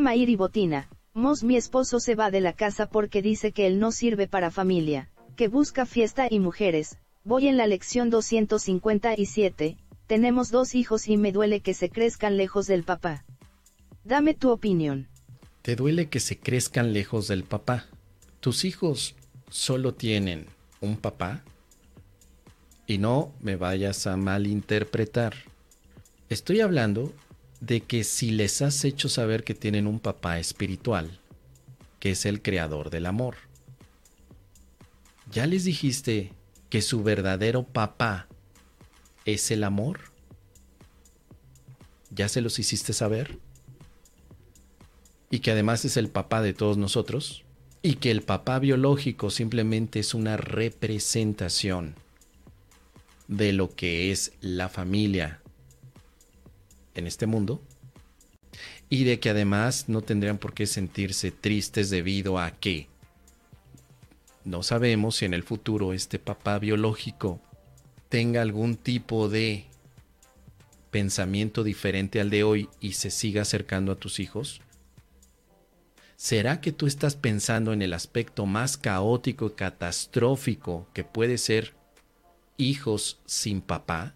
Mair y Botina, Mos mi esposo se va de la casa porque dice que él no sirve para familia, que busca fiesta y mujeres, voy en la lección 257, tenemos dos hijos y me duele que se crezcan lejos del papá. Dame tu opinión. ¿Te duele que se crezcan lejos del papá? ¿Tus hijos solo tienen un papá? Y no me vayas a malinterpretar. Estoy hablando de que si les has hecho saber que tienen un papá espiritual, que es el creador del amor, ¿ya les dijiste que su verdadero papá es el amor? ¿Ya se los hiciste saber? Y que además es el papá de todos nosotros. Y que el papá biológico simplemente es una representación de lo que es la familia en este mundo. Y de que además no tendrían por qué sentirse tristes debido a que no sabemos si en el futuro este papá biológico tenga algún tipo de pensamiento diferente al de hoy y se siga acercando a tus hijos? ¿Será que tú estás pensando en el aspecto más caótico y catastrófico que puede ser hijos sin papá?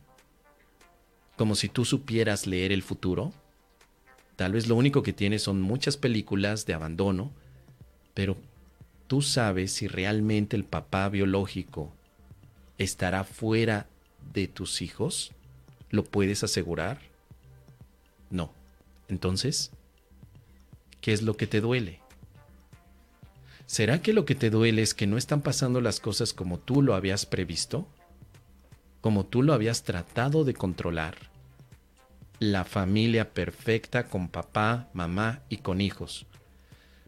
Como si tú supieras leer el futuro. Tal vez lo único que tienes son muchas películas de abandono, pero tú sabes si realmente el papá biológico estará fuera de tus hijos? ¿Lo puedes asegurar? No. Entonces, ¿qué es lo que te duele? ¿Será que lo que te duele es que no están pasando las cosas como tú lo habías previsto? ¿Como tú lo habías tratado de controlar? La familia perfecta con papá, mamá y con hijos.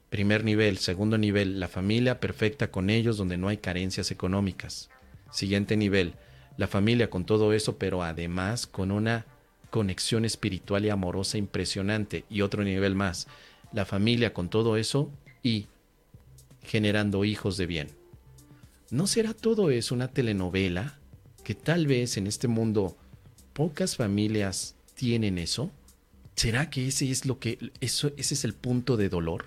Primer nivel, segundo nivel, la familia perfecta con ellos donde no hay carencias económicas. Siguiente nivel, la familia con todo eso, pero además con una conexión espiritual y amorosa impresionante. Y otro nivel más, la familia con todo eso y generando hijos de bien. ¿No será todo eso una telenovela que tal vez en este mundo pocas familias tienen eso? ¿Será que ese es lo que eso ese es el punto de dolor?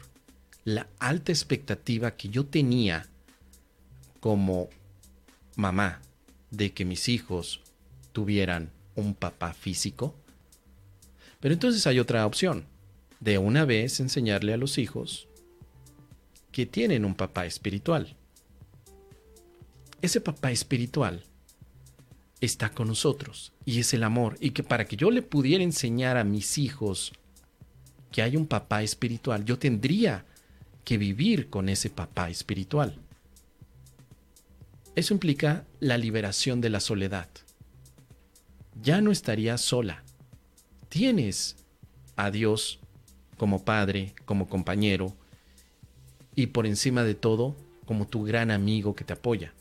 La alta expectativa que yo tenía como mamá de que mis hijos tuvieran un papá físico? Pero entonces hay otra opción, de una vez enseñarle a los hijos que tienen un papá espiritual. Ese papá espiritual está con nosotros y es el amor y que para que yo le pudiera enseñar a mis hijos que hay un papá espiritual, yo tendría que vivir con ese papá espiritual. Eso implica la liberación de la soledad. Ya no estarías sola. Tienes a Dios como padre, como compañero y por encima de todo como tu gran amigo que te apoya.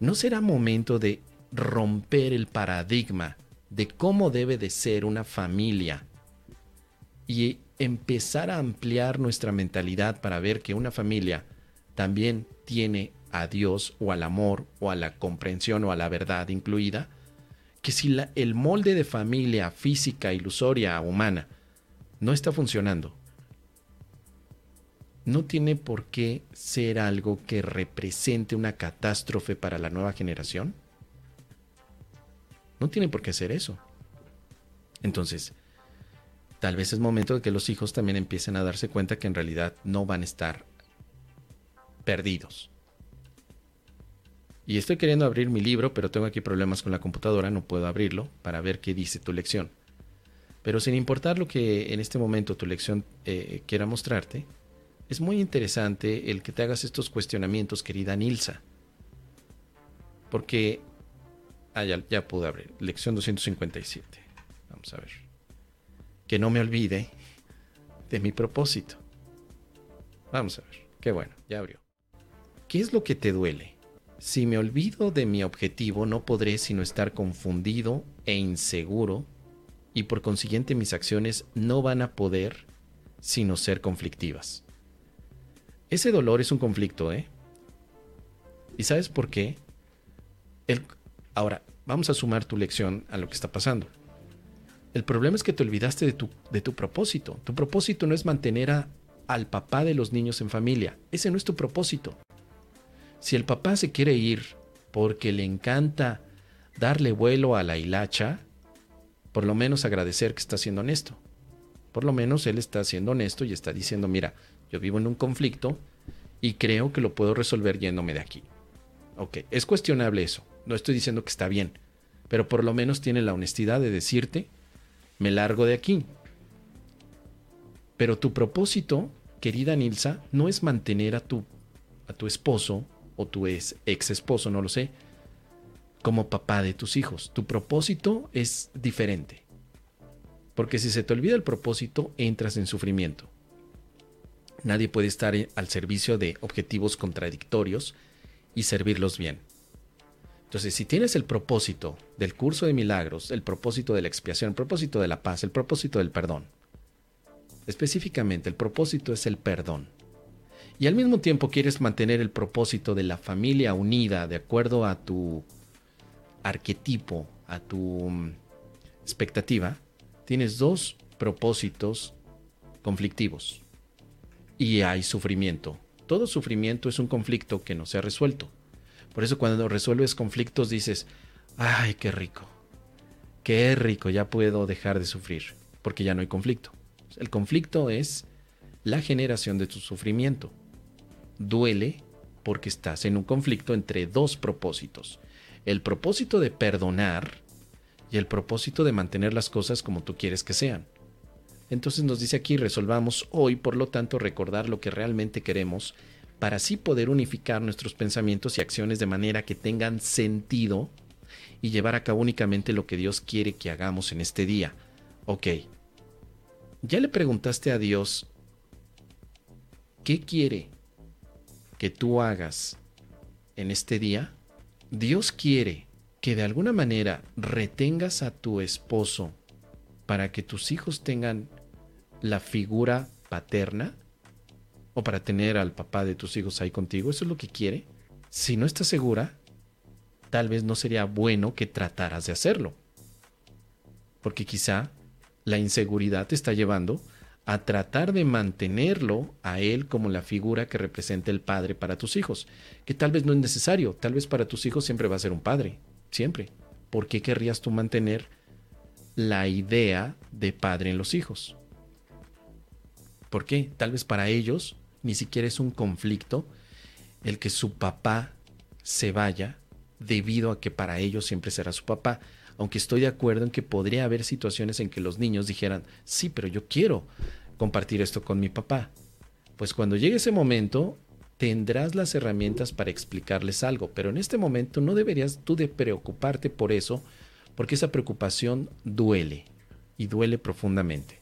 ¿No será momento de romper el paradigma de cómo debe de ser una familia y empezar a ampliar nuestra mentalidad para ver que una familia también tiene a Dios o al amor o a la comprensión o a la verdad incluida, que si el molde de familia física, ilusoria, humana, no está funcionando, no tiene por qué ser algo que represente una catástrofe para la nueva generación. No tiene por qué ser eso. Entonces, tal vez es momento de que los hijos también empiecen a darse cuenta que en realidad no van a estar perdidos. Y estoy queriendo abrir mi libro, pero tengo aquí problemas con la computadora, no puedo abrirlo para ver qué dice tu lección. Pero sin importar lo que en este momento tu lección eh, quiera mostrarte, es muy interesante el que te hagas estos cuestionamientos, querida Nilsa. Porque... Ah, ya, pude abrir. Lección 257. Vamos a ver. Que no me olvide de mi propósito. Vamos a ver. Qué bueno, ya abrió. ¿Qué es lo que te duele? Si me olvido de mi objetivo no podré sino estar confundido e inseguro y por consiguiente mis acciones no van a poder sino ser conflictivas. Ese dolor es un conflicto, ¿eh? ¿Y sabes por qué? El... Ahora, vamos a sumar tu lección a lo que está pasando. El problema es que te olvidaste de tu, de tu propósito. Tu propósito no es mantener a, al papá de los niños en familia. Ese no es tu propósito. Si el papá se quiere ir porque le encanta darle vuelo a la hilacha, por lo menos agradecer que está siendo honesto. Por lo menos él está siendo honesto y está diciendo, mira, yo vivo en un conflicto y creo que lo puedo resolver yéndome de aquí. Ok, es cuestionable eso. No estoy diciendo que está bien, pero por lo menos tiene la honestidad de decirte, me largo de aquí. Pero tu propósito, querida Nilsa, no es mantener a tu, a tu esposo o tu ex, ex esposo, no lo sé, como papá de tus hijos. Tu propósito es diferente. Porque si se te olvida el propósito, entras en sufrimiento. Nadie puede estar al servicio de objetivos contradictorios y servirlos bien. Entonces, si tienes el propósito del curso de milagros, el propósito de la expiación, el propósito de la paz, el propósito del perdón, específicamente el propósito es el perdón, y al mismo tiempo quieres mantener el propósito de la familia unida de acuerdo a tu arquetipo, a tu mm, expectativa, tienes dos propósitos conflictivos y hay sufrimiento. Todo sufrimiento es un conflicto que no se ha resuelto. Por eso cuando resuelves conflictos dices, ay, qué rico, qué rico, ya puedo dejar de sufrir, porque ya no hay conflicto. El conflicto es la generación de tu sufrimiento. Duele porque estás en un conflicto entre dos propósitos. El propósito de perdonar y el propósito de mantener las cosas como tú quieres que sean. Entonces nos dice aquí, resolvamos hoy, por lo tanto, recordar lo que realmente queremos para así poder unificar nuestros pensamientos y acciones de manera que tengan sentido y llevar a cabo únicamente lo que Dios quiere que hagamos en este día. Ok, ¿ya le preguntaste a Dios qué quiere que tú hagas en este día? Dios quiere que de alguna manera retengas a tu esposo para que tus hijos tengan la figura paterna o para tener al papá de tus hijos ahí contigo. ¿Eso es lo que quiere? Si no estás segura, tal vez no sería bueno que trataras de hacerlo. Porque quizá la inseguridad te está llevando a tratar de mantenerlo a él como la figura que representa el padre para tus hijos, que tal vez no es necesario, tal vez para tus hijos siempre va a ser un padre, siempre. ¿Por qué querrías tú mantener la idea de padre en los hijos? ¿Por qué? Tal vez para ellos ni siquiera es un conflicto el que su papá se vaya debido a que para ellos siempre será su papá. Aunque estoy de acuerdo en que podría haber situaciones en que los niños dijeran, sí, pero yo quiero compartir esto con mi papá. Pues cuando llegue ese momento, tendrás las herramientas para explicarles algo, pero en este momento no deberías tú de preocuparte por eso, porque esa preocupación duele y duele profundamente.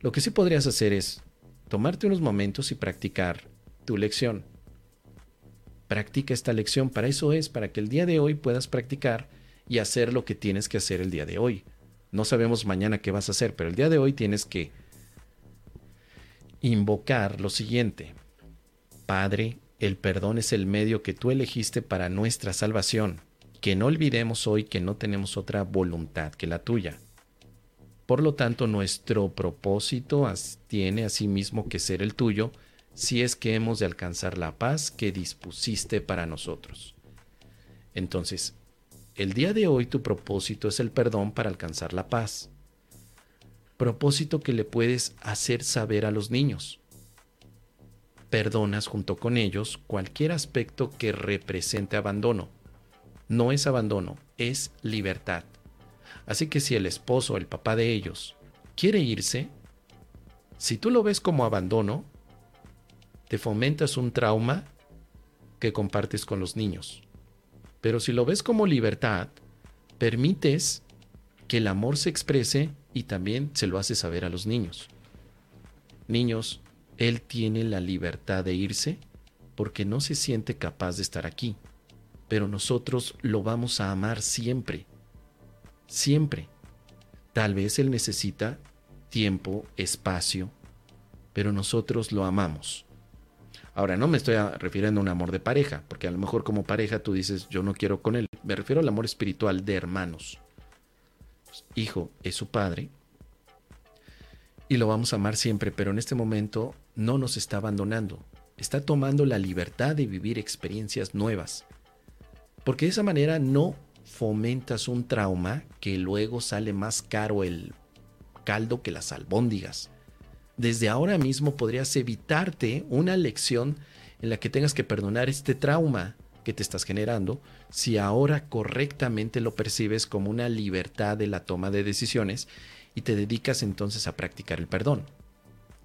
Lo que sí podrías hacer es tomarte unos momentos y practicar tu lección. Practica esta lección, para eso es, para que el día de hoy puedas practicar y hacer lo que tienes que hacer el día de hoy. No sabemos mañana qué vas a hacer, pero el día de hoy tienes que invocar lo siguiente. Padre, el perdón es el medio que tú elegiste para nuestra salvación. Que no olvidemos hoy que no tenemos otra voluntad que la tuya. Por lo tanto, nuestro propósito tiene asimismo que ser el tuyo si es que hemos de alcanzar la paz que dispusiste para nosotros. Entonces, el día de hoy tu propósito es el perdón para alcanzar la paz. Propósito que le puedes hacer saber a los niños. Perdonas junto con ellos cualquier aspecto que represente abandono. No es abandono, es libertad. Así que si el esposo, el papá de ellos, quiere irse, si tú lo ves como abandono, te fomentas un trauma que compartes con los niños. Pero si lo ves como libertad, permites que el amor se exprese y también se lo hace saber a los niños. Niños, él tiene la libertad de irse porque no se siente capaz de estar aquí, pero nosotros lo vamos a amar siempre siempre. Tal vez Él necesita tiempo, espacio, pero nosotros lo amamos. Ahora, no me estoy refiriendo a un amor de pareja, porque a lo mejor como pareja tú dices, yo no quiero con Él. Me refiero al amor espiritual de hermanos. hijo es su padre y lo vamos a amar siempre, pero en este momento no nos está abandonando. Está tomando la libertad de vivir experiencias nuevas. Porque de esa manera no fomentas un trauma que luego sale más caro el caldo que las albóndigas. Desde ahora mismo podrías evitarte una lección en la que tengas que perdonar este trauma que te estás generando si ahora correctamente lo percibes como una libertad de la toma de decisiones y te dedicas entonces a practicar el perdón.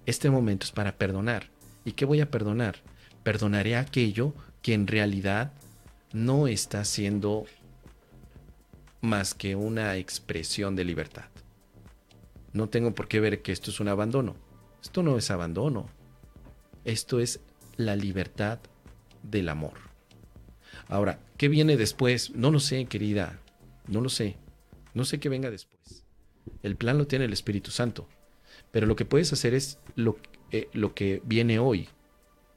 Este momento es para perdonar. ¿Y qué voy a perdonar? Perdonaré aquello que en realidad no está siendo más que una expresión de libertad. No tengo por qué ver que esto es un abandono. Esto no es abandono. Esto es la libertad del amor. Ahora, ¿qué viene después? No lo sé, querida. No lo sé. No sé qué venga después. El plan lo tiene el Espíritu Santo. Pero lo que puedes hacer es lo, eh, lo que viene hoy.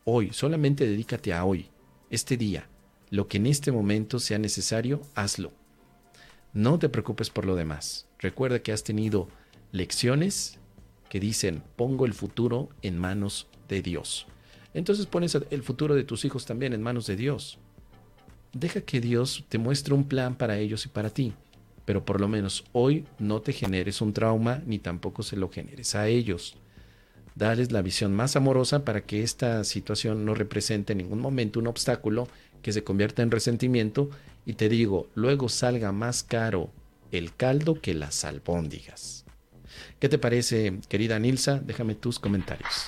Hoy. Solamente dedícate a hoy. Este día. Lo que en este momento sea necesario, hazlo. No te preocupes por lo demás. Recuerda que has tenido lecciones que dicen, pongo el futuro en manos de Dios. Entonces pones el futuro de tus hijos también en manos de Dios. Deja que Dios te muestre un plan para ellos y para ti, pero por lo menos hoy no te generes un trauma ni tampoco se lo generes a ellos. Dales la visión más amorosa para que esta situación no represente en ningún momento un obstáculo que se convierta en resentimiento y te digo, luego salga más caro el caldo que las albóndigas. ¿Qué te parece, querida Nilsa? Déjame tus comentarios.